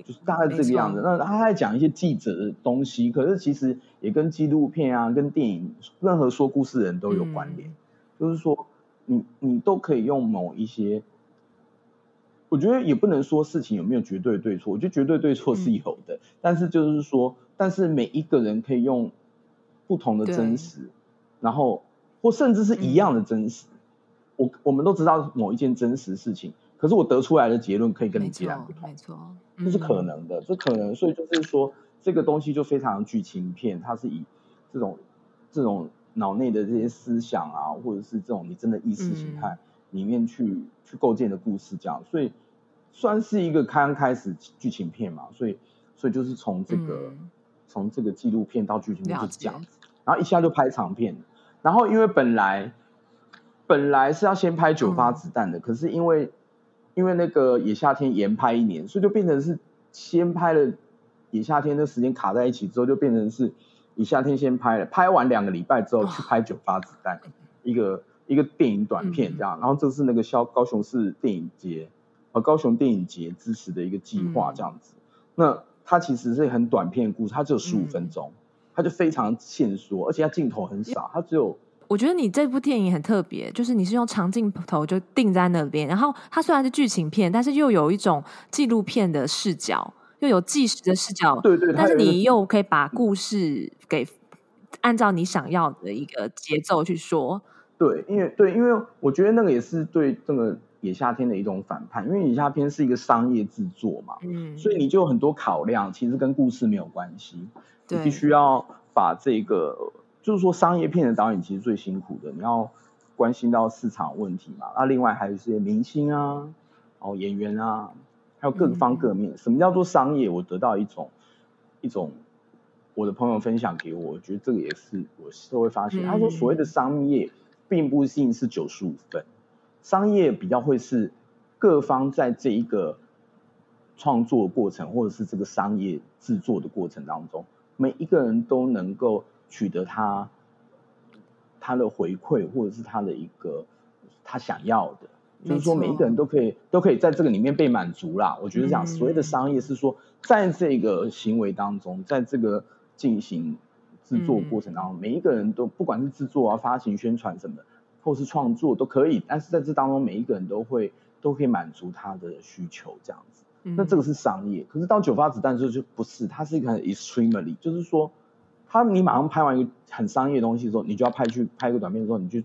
就是大概这个样子。那他在讲一些记者的东西，可是其实也跟纪录片啊、跟电影、任何说故事的人都有关联，嗯、就是说。你你都可以用某一些，我觉得也不能说事情有没有绝对对错，我觉得绝对对错是有的，嗯、但是就是说，但是每一个人可以用不同的真实，然后或甚至是一样的真实，嗯、我我们都知道某一件真实事情，可是我得出来的结论可以跟你截然不同，没错，这、嗯、是可能的，这可能，所以就是说这个东西就非常剧情片，它是以这种这种。脑内的这些思想啊，或者是这种你真的意识形态里面去、嗯、去构建的故事，这样，所以算是一个刚开始剧情片嘛，所以所以就是从这个、嗯、从这个纪录片到剧情片就是这样。子，然后一下就拍长片，然后因为本来本来是要先拍九发子弹的，嗯、可是因为因为那个野夏天延拍一年，所以就变成是先拍了野夏天的时间卡在一起之后，就变成是。野夏天先拍了，拍完两个礼拜之后去拍九发子弹，一个一个电影短片这样，然后这是那个萧高雄市电影节和高雄电影节支持的一个计划这样子。那它其实是很短片的故事，它只有十五分钟，它就非常限缩，而且它镜头很少，它只有。我觉得你这部电影很特别，就是你是用长镜头就定在那边，然后它虽然是剧情片，但是又有一种纪录片的视角。又有纪实的视角，对对，但是你又可以把故事给按照你想要的一个节奏去说。对，因为对，因为我觉得那个也是对这个野夏天的一种反叛，因为野夏天是一个商业制作嘛，嗯，所以你就有很多考量，其实跟故事没有关系。你必须要把这个，就是说商业片的导演其实最辛苦的，你要关心到市场问题嘛。那另外还有一些明星啊，哦，演员啊。还有各方各面，什么叫做商业？我得到一种一种我的朋友分享给我，我觉得这个也是我都会发现。他说所谓的商业，并不一定是九十五分，商业比较会是各方在这一个创作过程，或者是这个商业制作的过程当中，每一个人都能够取得他他的回馈，或者是他的一个他想要的。就是说，每一个人都可以都可以在这个里面被满足啦。我觉得讲所谓的商业是说，在这个行为当中，在这个进行制作过程当中，每一个人都不管是制作啊、发行、宣传什么的，或是创作都可以。但是在这当中，每一个人都会都可以满足他的需求，这样子。那这个是商业。可是到九发子弹之后就不是，它是一个很 extremely，就是说，他你马上拍完一个很商业的东西之后，你就要拍去拍一个短片的时候，你去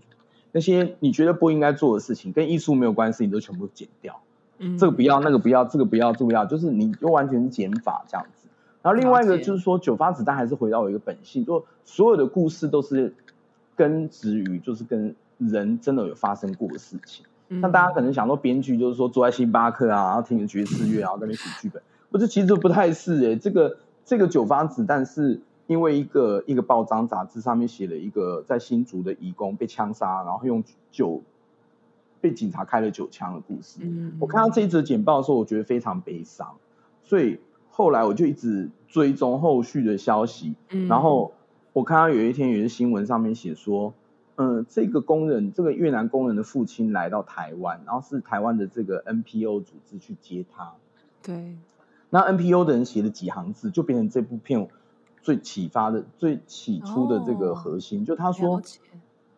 那些你觉得不应该做的事情，跟艺术没有关系，你都全部剪掉。嗯，这个不要，那个不要，这个不要，这个不要，就是你就完全减法这样子。然后另外一个就是说，九发子弹还是回到我一个本性，就所有的故事都是根植于就是跟人真的有发生过的事情。那大家可能想说，编剧就是说坐在星巴克啊，然后听着爵士乐，然后在那边写剧本，不是，其实不太是诶，这个这个九发子弹是因为一个一个报章杂志上面写了一个在新竹的移工被枪杀，然后用酒被警察开了九枪的故事。我看到这一则简报的时候，我觉得非常悲伤，所以后来我就一直追踪后续的消息，然后我看到有一天有些新闻上面写说。嗯，这个工人，这个越南工人的父亲来到台湾，然后是台湾的这个 NPO 组织去接他。对。那 NPO 的人写了几行字，就变成这部片最启发的、最起初的这个核心。哦、就他说，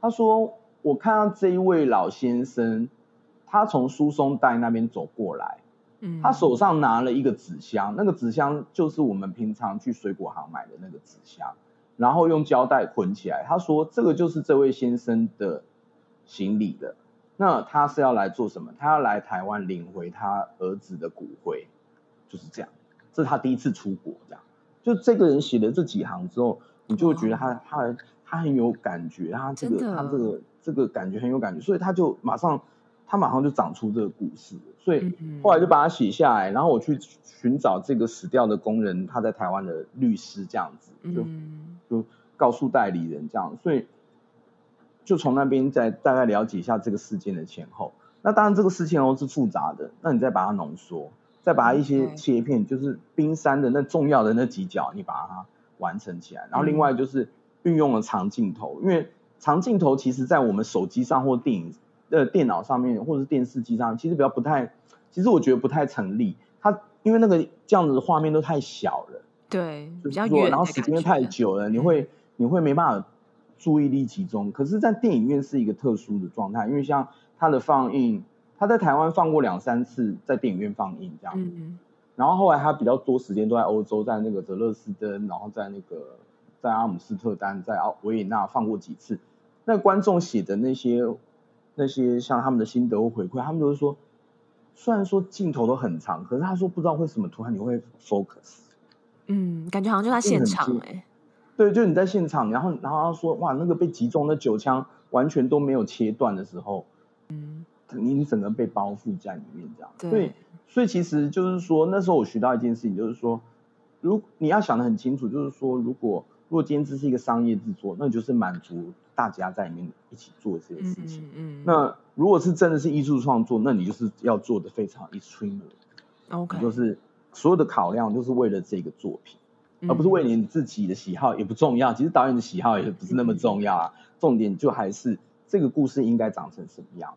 他说，我看到这一位老先生，他从输松带那边走过来，嗯，他手上拿了一个纸箱，那个纸箱就是我们平常去水果行买的那个纸箱。然后用胶带捆起来，他说这个就是这位先生的行李的。那他是要来做什么？他要来台湾领回他儿子的骨灰，就是这样。这是他第一次出国，这样。就这个人写了这几行之后，你就会觉得他他他很有感觉，他这个他这个这个感觉很有感觉，所以他就马上。他马上就长出这个故事，所以后来就把它写下来，然后我去寻找这个死掉的工人他在台湾的律师，这样子就就告诉代理人这样，所以就从那边再大概了解一下这个事件的前后。那当然这个事情哦是复杂的，那你再把它浓缩，再把它一些切片，就是冰山的那重要的那几角，你把它完成起来。然后另外就是运用了长镜头，因为长镜头其实在我们手机上或电影。呃，电脑上面或者是电视机上，其实比较不太，其实我觉得不太成立。它因为那个这样子的画面都太小了，对，比较远，然后时间太久了，你会你会没办法注意力集中。可是，在电影院是一个特殊的状态，因为像它的放映，它在台湾放过两三次，在电影院放映这样。嗯，然后后来他比较多时间都在欧洲，在那个泽勒斯登，然后在那个在阿姆斯特丹，在奥维也纳放过几次。那观众写的那些。那些像他们的心得或回馈，他们都是说，虽然说镜头都很长，可是他说不知道为什么突然你会 focus，嗯，感觉好像就在现场哎、欸，对，就你在现场，然后然后他说哇，那个被击中的九枪完全都没有切断的时候，嗯，你你整个被包覆在里面这样，对，所以所以其实就是说那时候我学到一件事情，就是说，如你要想的很清楚，就是说如果如果今天这是一个商业制作，那就是满足。大家在里面一起做这些事情。嗯，嗯，那如果是真的是艺术创作，那你就是要做的非常 extreme。OK，就是所有的考量都是为了这个作品，嗯，而不是为了你自己的喜好，也不重要。其实导演的喜好也不是那么重要啊。嗯，重点就还是这个故事应该长成什么样，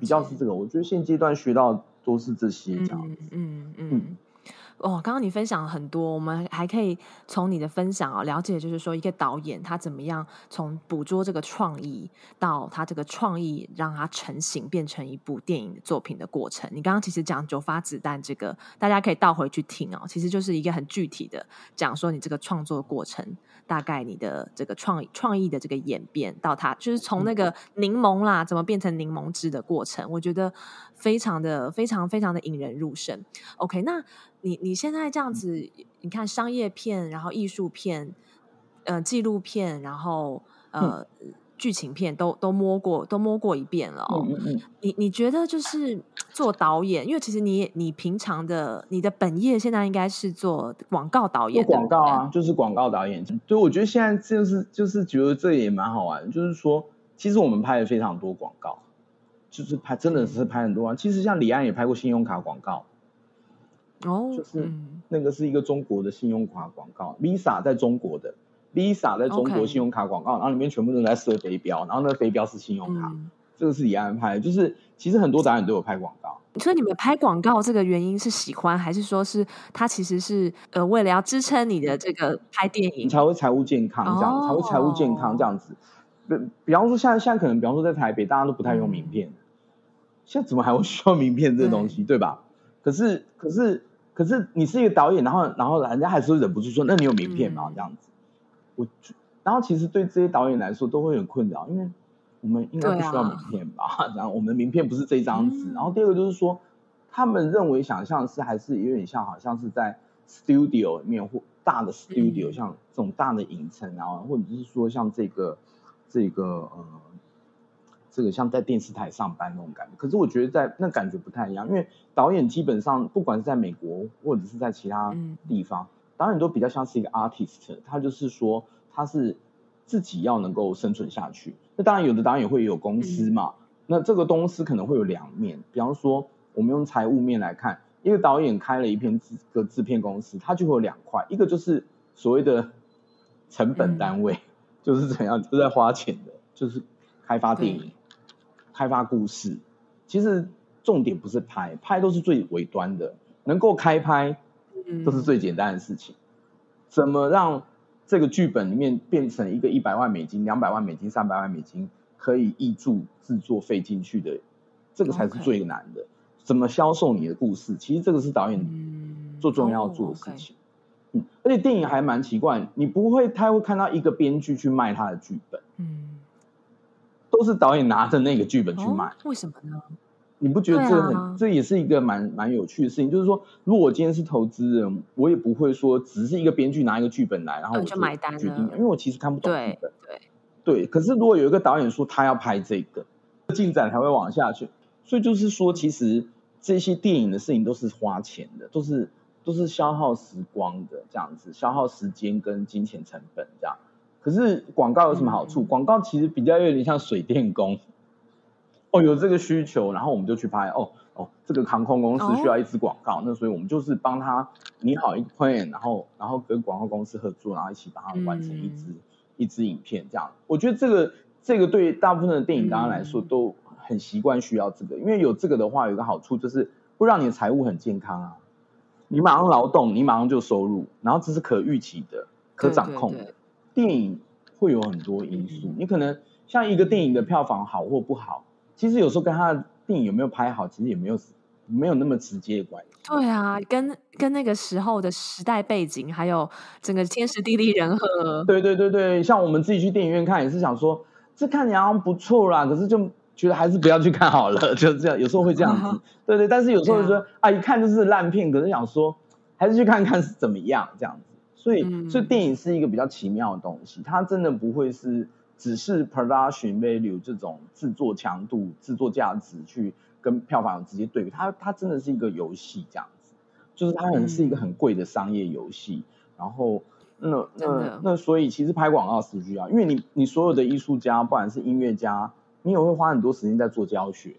比较是这个。我觉得现阶段学到都是这些这样子。嗯嗯。嗯嗯哦，刚刚你分享了很多，我们还可以从你的分享啊，了解就是说一个导演他怎么样从捕捉这个创意到他这个创意让它成型变成一部电影作品的过程。你刚刚其实讲九发子弹这个，大家可以倒回去听哦，其实就是一个很具体的讲说你这个创作过程，大概你的这个创意创意的这个演变到它就是从那个柠檬啦怎么变成柠檬汁的过程，我觉得非常的非常非常的引人入胜。OK，那。你你现在这样子，你看商业片，然后艺术片，呃，纪录片，然后呃，嗯、剧情片都都摸过，都摸过一遍了哦。嗯嗯、你你觉得就是做导演，因为其实你你平常的你的本业现在应该是做广告导演，做广告啊，就是广告导演。对我觉得现在就是就是觉得这也蛮好玩，就是说，其实我们拍了非常多广告，就是拍真的是拍很多啊。其实像李安也拍过信用卡广告。哦，就是那个是一个中国的信用卡广告，嗯，Visa 在中国的，Visa 在中国信用卡广告.然后里面全部都在射飞镖，然后那个飞镖是信用卡，嗯，这个是李安拍的，就是其实很多导演都有拍广告。所以你们拍广告这个原因是喜欢，还是说是他其实是呃为了要支撑你的这个拍电影你才会财务健康这样，哦，才会财务健康这样子。比比方说现在现在可能比方说在台北大家都不太用名片，嗯，现在怎么还会需要名片这个东西，对，对吧？可是可是。可是你是一个导演，然后然后人家还是忍不住说，那你有名片吗？这样子，我，然后其实对这些导演来说都会很困扰，因为我们应该不需要名片吧？啊、然后我们的名片不是这张纸。嗯、然后第二个就是说，他们认为想象是还是有点像，好像是在 studio 里面或大的 studio，、嗯、像这种大的影城啊，或者是说像这个这个呃。这个像在电视台上班那种感觉，可是我觉得在那感觉不太一样，因为导演基本上不管是在美国或者是在其他地方，嗯、导演都比较像是一个 artist，他就是说他是自己要能够生存下去。那当然有的导演会有公司嘛，嗯、那这个公司可能会有两面，比方说我们用财务面来看，一个导演开了一片制个制片公司，他就会有两块，一个就是所谓的成本单位，嗯、就是怎样都在花钱的，就是开发电影。开发故事，其实重点不是拍，拍都是最尾端的，能够开拍，都是最简单的事情。嗯、怎么让这个剧本里面变成一个一百万美金、两百万美金、三百万美金可以挹注制作费进去的，这个才是最难的。Okay. 怎么销售你的故事？其实这个是导演最重要做的事情。嗯，而且电影还蛮奇怪，你不会太会看到一个编剧去卖他的剧本。嗯。都是导演拿着那个剧本去卖，哦，为什么呢？你不觉得这很，啊、这也是一个蛮蛮有趣的事情？就是说，如果我今天是投资人，我也不会说只是一个编剧拿一个剧本来，然后我就买单决定，因为我其实看不懂剧本。对对对。可是如果有一个导演说他要拍这个，进展才会往下去。所以就是说，其实这些电影的事情都是花钱的，都是都是消耗时光的，这样子，消耗时间跟金钱成本这样。可是广告有什么好处？广告其实比较有点像水电工，哦，有这个需求，然后我们就去拍。哦哦，这个航空公司需要一支广告，那所以我们就是帮他拟好一 plan，然后然后跟广告公司合作，然后一起把它完成一支一支影片。这样，我觉得这个这个对大部分的电影当然来说都很习惯需要这个，因为有这个的话，有个好处就是会让你的财务很健康啊，你马上劳动，你马上就收入，然后这是可预期的、可掌控的。电影会有很多因素，你可能像一个电影的票房好或不好，其实有时候跟他的电影有没有拍好，其实也没有没有那么直接的关系。对啊，跟跟那个时候的时代背景，还有整个天时地利人和。对对对对，像我们自己去电影院看，也是想说这看起来好像不错啦，可是就觉得还是不要去看好了，就是这样。有时候会这样子，啊、对对，但是有时候就说啊，一看就是烂片，可是想说还是去看看是怎么样这样子。所以，所以电影是一个比较奇妙的东西，它真的不会是只是 production value 这种制作强度、制作价值去跟票房有直接对比，它它真的是一个游戏这样子，就是它可能是一个很贵的商业游戏。然后，那那那所以其实拍广告是需要，因为你你所有的艺术家，不管是音乐家，你也会花很多时间在做教学，因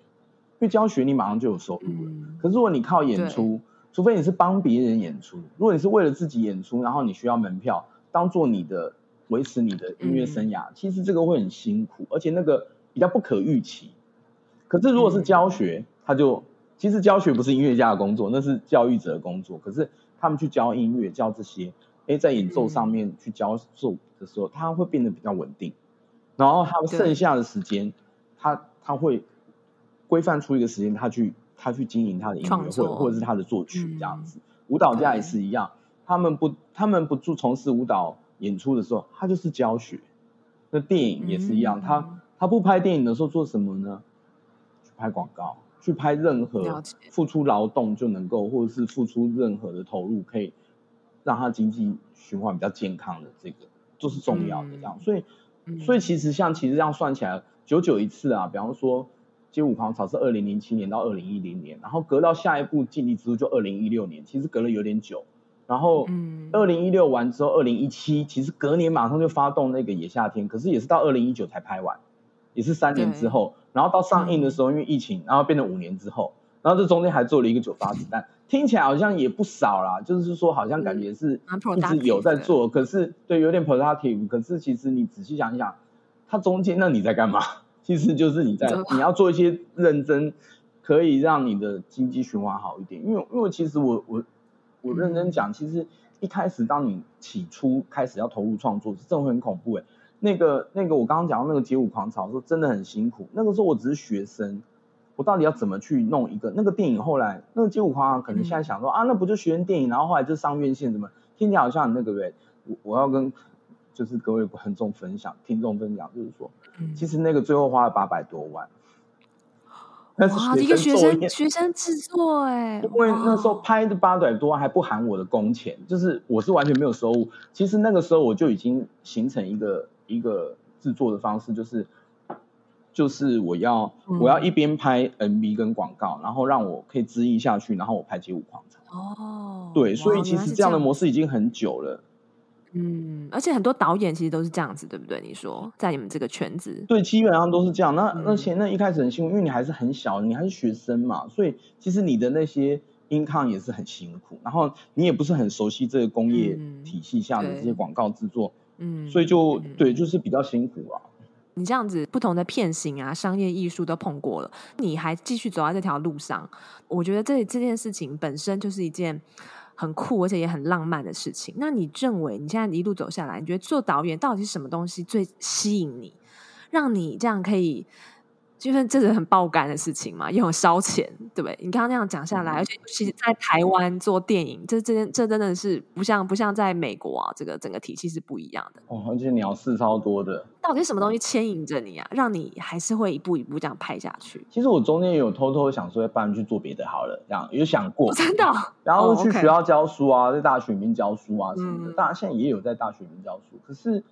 为教学你马上就有收入了。可是如果你靠演出，除非你是帮别人演出，如果你是为了自己演出，然后你需要门票当做你的维持你的音乐生涯，嗯、其实这个会很辛苦，而且那个比较不可预期。可是如果是教学，他就其实教学不是音乐家的工作，那是教育者的工作。可是他们去教音乐，教这些，哎，在演奏上面去教授的时候，他会变得比较稳定。然后他剩下的时间，他他会规范出一个时间，他去。他去经营他的音乐会，或者是他的作曲这样子。嗯、舞蹈家也是一样，他们不，他们不做从事舞蹈演出的时候，他就是教学。那电影也是一样，嗯、他他不拍电影的时候做什么呢？去拍广告，去拍任何付出劳动就能够，或者是付出任何的投入，可以让他经济循环比较健康的这个，就是重要的这样。嗯、所以，所以其实像其实这样算起来，九九一次啊，比方说。街舞狂潮是二零零七年到二零一零年，然后隔到下一步尽力之作就二零一六年，其实隔了有点久。然后，二零一六完之后，二零一七其实隔年马上就发动那个野夏天，可是也是到二零一九才拍完，也是三年之后。然后到上映的时候，因为疫情，然后变成五年之后，然后这中间还做了一个九发子弹，听起来好像也不少啦。就是说，好像感觉是一直有在做，可是对，有点 productive。可是其实你仔细想一想，它中间那你在干嘛？其实就是你在你要做一些认真，可以让你的经济循环好一点。因为因为其实我我我认真讲，其实一开始当你起初开始要投入创作，是真的会很恐怖诶。那个那个我刚刚讲到那个街舞狂潮，说真的很辛苦。那个时候我只是学生，我到底要怎么去弄一个那个电影？后来那个街舞狂潮可能现在想说啊，那不就学生电影？然后后来就上院线，怎么听起来好像很那个呗？我我要跟。就是各位观众分享、听众分享，就是说，嗯、其实那个最后花了八百多万。哇，一个学生学生制作哎，因为那时候拍的八百多万还不含我的工钱，就是我是完全没有收入。其实那个时候我就已经形成一个一个制作的方式，就是就是我要、嗯、我要一边拍 MV 跟广告，然后让我可以支应下去，然后我拍街舞狂潮。哦，对，所以其实这样的模式已经很久了。嗯，而且很多导演其实都是这样子，对不对？你说在你们这个圈子，对，基本上都是这样。那那前那一开始很辛苦，因为你还是很小，你还是学生嘛，所以其实你的那些 income 也是很辛苦。然后你也不是很熟悉这个工业体系下的这些广告制作，嗯，所以就对，就是比较辛苦啊。你这样子不同的片型啊，商业艺术都碰过了，你还继续走在这条路上，我觉得这这件事情本身就是一件。很酷，而且也很浪漫的事情。那你认为你现在一路走下来，你觉得做导演到底是什么东西最吸引你，让你这样可以？就是这是很爆肝的事情嘛，又很烧钱，对不对？你刚刚那样讲下来，嗯、而且其实在台湾做电影，这这这真的是不像不像在美国啊，这个整个体系是不一样的。哦，而且你要试超多的。到底是什么东西牵引着你啊，让你还是会一步一步这样拍下去？其实我中间也有偷偷想说，要不然去做别的好了，这样有想过。真的。然后去学校教书啊，在大学里面教书啊什么的。大、嗯、现在也有在大学里面教书，可是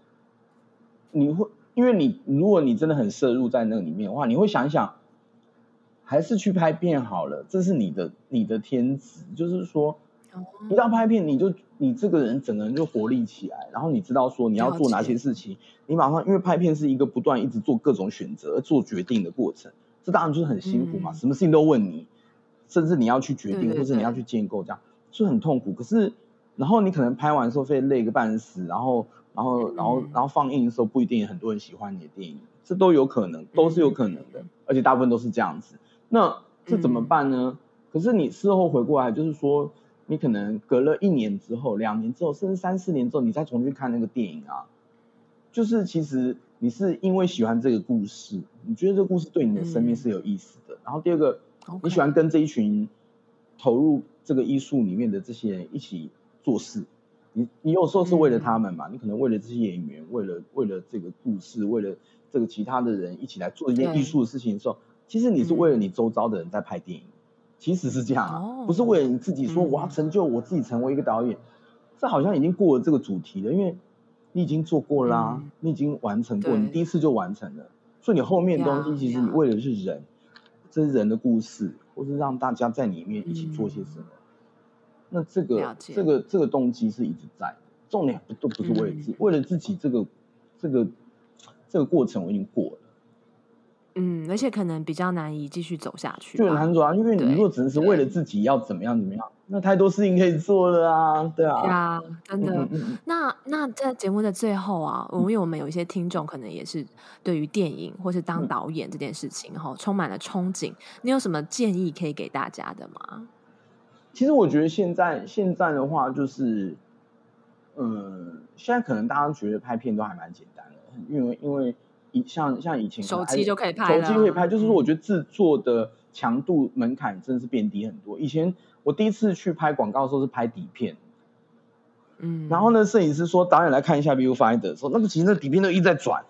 你会，因为你如果你真的很摄入在那里面的话，你会想一想。还是去拍片好了，这是你的你的天职，就是说，一到拍片，你就你这个人整个人就活力起来，然后你知道说你要做哪些事情，你马上因为拍片是一个不断一直做各种选择、做决定的过程，这当然就是很辛苦嘛，嗯、什么事情都问你，甚至你要去决定，对对对，或者你要去建构，这样是很痛苦。可是，然后你可能拍完之后会累个半死，然后，然后，然后，然后放映的时候不一定很多人喜欢你的电影，这都有可能，都是有可能的，而且大部分都是这样子。那这怎么办呢？嗯、可是你事后回过来，就是说，你可能隔了一年之后、两年之后，甚至三四年之后，你再重新看那个电影啊，就是其实你是因为喜欢这个故事，你觉得这个故事对你的生命是有意思的。嗯、然后第二个，你喜欢跟这一群投入这个艺术里面的这些人一起做事，你你有时候是为了他们嘛，嗯、你可能为了这些演员，为了为了这个故事，为了这个其他的人一起来做一件艺术的事情的时候。其实你是为了你周遭的人在拍电影，嗯、其实是这样啊，哦、不是为了你自己说我要成就我自己成为一个导演，嗯、这好像已经过了这个主题了，因为你已经做过啦，嗯、你已经完成过，你第一次就完成了，所以你后面的东西其实你为的是人，这是人的故事，或是让大家在里面一起做些什么，嗯、那这个解这个这个动机是一直在，重点不都不是为了自己，嗯、为了自己这个这个这个过程我已经过了。嗯，而且可能比较难以继续走下去，就很难走啊。因为你如果只能是为了自己要怎么样怎么样，那太多事情可以做了啊，对啊，对啊，真的。嗯嗯、那那在节目的最后啊，因为我们有一些听众可能也是对于电影或是当导演这件事情哈，嗯、充满了憧憬。你有什么建议可以给大家的吗？其实我觉得现在现在的话，就是，嗯，现在可能大家觉得拍片都还蛮简单的，因为因为以。像像以前手机就可以拍，手机可以拍，就是说我觉得制作的强度门槛真的是变低很多。以前我第一次去拍广告的时候是拍底片，嗯，然后呢，摄影师说导演来看一下 viewfinder，说那个其实那底片都一直在转，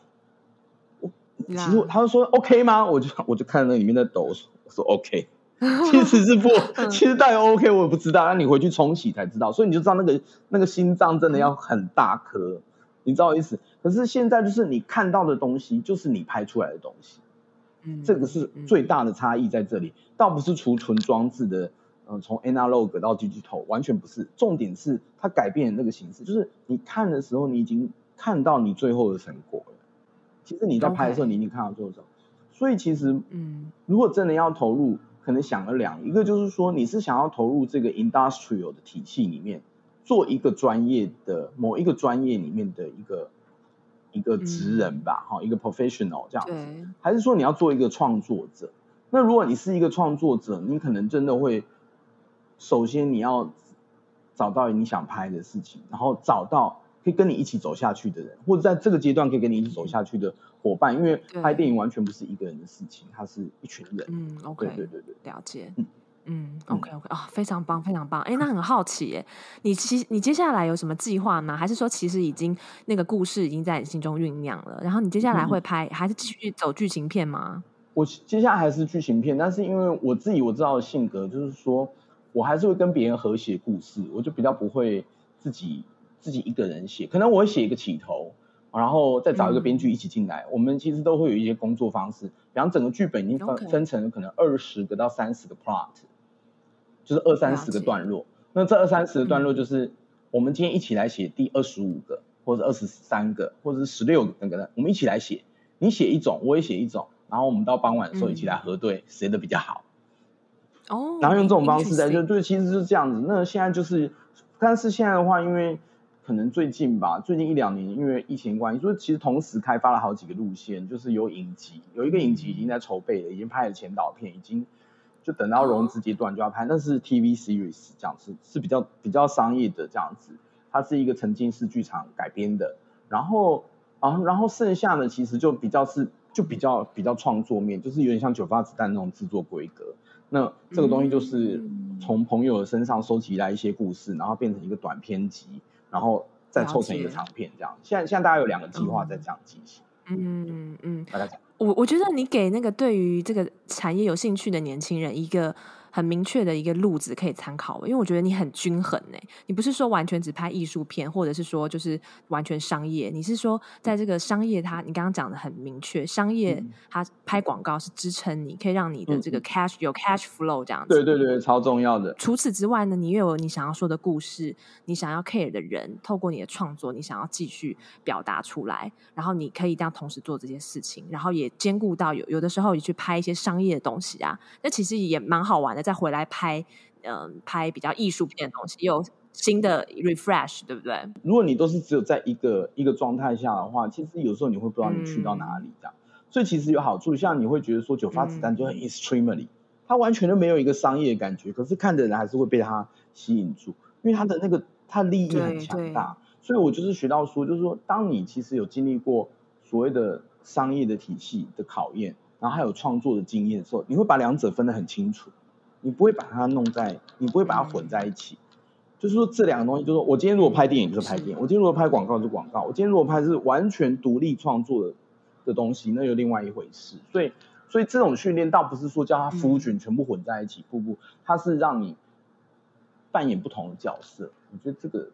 我其实他就说 OK 吗？我就我就看那里面在抖，我说 OK，其实是不，其实大概 OK 我也不知道，那你回去重启才知道，所以你就知道那个那个心脏真的要很大颗。你知道意思？可是现在就是你看到的东西，就是你拍出来的东西，嗯，这个是最大的差异在这里，倒不是储存装置的，嗯，从 analog 到 digital 完全不是，重点是它改变那个形式，就是你看的时候，你已经看到你最后的成果了。其实你在拍的时候，你已经看到最后的成果，所以其实，嗯，如果真的要投入，可能想了两，一个就是说你是想要投入这个 industrial 的体系里面。做一个专业的某一个专业里面的一个一个职人吧，哈、嗯，一个 professional 这样子，还是说你要做一个创作者？那如果你是一个创作者，你可能真的会，首先你要找到你想拍的事情，然后找到可以跟你一起走下去的人，或者在这个阶段可以跟你一起走下去的伙伴，因为拍电影完全不是一个人的事情，它是一群人。嗯，OK，对对对对，了解。嗯，OK OK 啊、哦，非常棒，非常棒。哎，那很好奇，哎，你其你接下来有什么计划吗？还是说其实已经那个故事已经在你心中酝酿了？然后你接下来会拍，嗯、还是继续走剧情片吗？我接下来还是剧情片，但是因为我自己我知道的性格，就是说我还是会跟别人和谐故事，我就比较不会自己自己一个人写，可能我会写一个起头。然后再找一个编剧一起进来，嗯，我们其实都会有一些工作方式，比方整个剧本已经分分成可能二十个到三十个 plot，就是二三十个段落。那这二三十个段落就是我们今天一起来写第二十五个，或者二十三个，或者是十六个那个的，我们一起来写。你写一种，我也写一种，然后我们到傍晚的时候一起来核对谁的比较好。哦，然后用这种方式在就对，其实是这样子。那现在就是，但是现在的话，因为。可能最近吧，最近一两年，因为疫情关系，所以其实同时开发了好几个路线，就是有影集，有一个影集已经在筹备了，已经拍了前导片，已经就等到融资阶段就要拍，那是 TV series 这样子，是比较比较商业的这样子，它是一个沉浸式剧场改编的，然后啊，然后剩下的其实就比较是就比较比较创作面，就是有点像九发子弹那种制作规格，那这个东西就是从朋友的身上收集来一些故事，然后变成一个短篇集。然后再凑成一个长片，这样。现在现在大家有两个计划在这样进行。嗯嗯嗯，大家讲。我我觉得你给那个对于这个产业有兴趣的年轻人一个。很明确的一个路子可以参考，因为我觉得你很均衡呢。你不是说完全只拍艺术片，或者是说就是完全商业，你是说在这个商业它，你刚刚讲的很明确，商业它拍广告是支撑你，可以让你的这个 cash 有 cash flow 这样子。对对对，超重要的。除此之外呢，你又有你想要说的故事，你想要 care 的人，透过你的创作，你想要继续表达出来，然后你可以这样同时做这些事情，然后也兼顾到有有的时候你去拍一些商业的东西啊，那其实也蛮好玩的。再回来拍，嗯、呃，拍比较艺术片的东西，有新的 refresh，对不对？如果你都是只有在一个一个状态下的话，其实有时候你会不知道你去到哪里这样。嗯、所以其实有好处，像你会觉得说九发子弹就很 extremely，、嗯、它完全都没有一个商业的感觉，可是看的人还是会被它吸引住，因为它的那个它利益很强大。所以我就是学到说，就是说，当你其实有经历过所谓的商业的体系的考验，然后还有创作的经验的时候，你会把两者分得很清楚。你不会把它弄在，你不会把它混在一起。嗯、就是说，这两个东西，就是说我今天如果拍电影就是拍电影，我今天如果拍广告就是广告，我今天如果拍是完全独立创作的的东西，那又另外一回事。所以，所以这种训练倒不是说叫他夫君全部混在一起，不不，它是让你扮演不同的角色。我觉得这个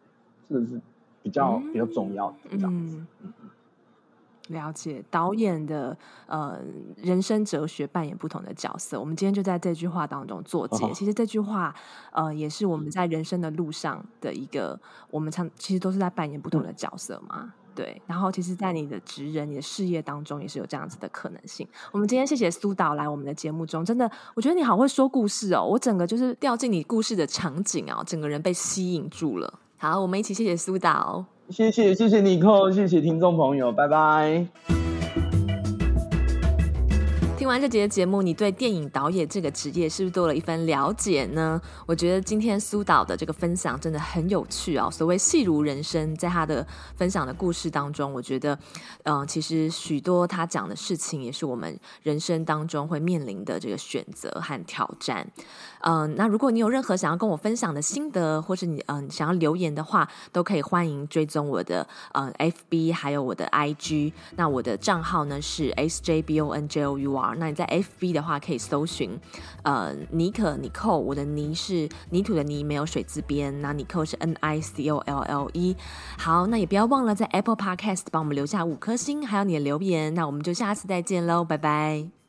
这个是比较、嗯、比较重要的这样子。嗯了解导演的呃人生哲学，扮演不同的角色。我们今天就在这句话当中做结。Oh. 其实这句话呃也是我们在人生的路上的一个，我们常其实都是在扮演不同的角色嘛。嗯、对，然后其实，在你的职人、你的事业当中，也是有这样子的可能性。我们今天谢谢苏导来我们的节目中，真的，我觉得你好会说故事哦，我整个就是掉进你故事的场景啊，整个人被吸引住了。好，我们一起谢谢苏导。谢谢谢谢妮蔻，谢谢听众朋友，拜拜。听完这节节目，你对电影导演这个职业是不是多了一份了解呢？我觉得今天苏导的这个分享真的很有趣哦。所谓戏如人生，在他的分享的故事当中，我觉得，嗯、其实许多他讲的事情，也是我们人生当中会面临的这个选择和挑战。嗯、那如果你有任何想要跟我分享的心得，或是你嗯、想要留言的话，都可以欢迎追踪我的嗯、呃、FB，还有我的 IG。那我的账号呢是 SJBONJOUR。那你在 FB 的话，可以搜寻，呃，尼可尼寇，我的泥是泥土的泥，没有水字边。那尼寇是 N I C O L L E。好，那也不要忘了在 Apple Podcast 帮我们留下五颗星，还有你的留言。那我们就下次再见喽，拜拜。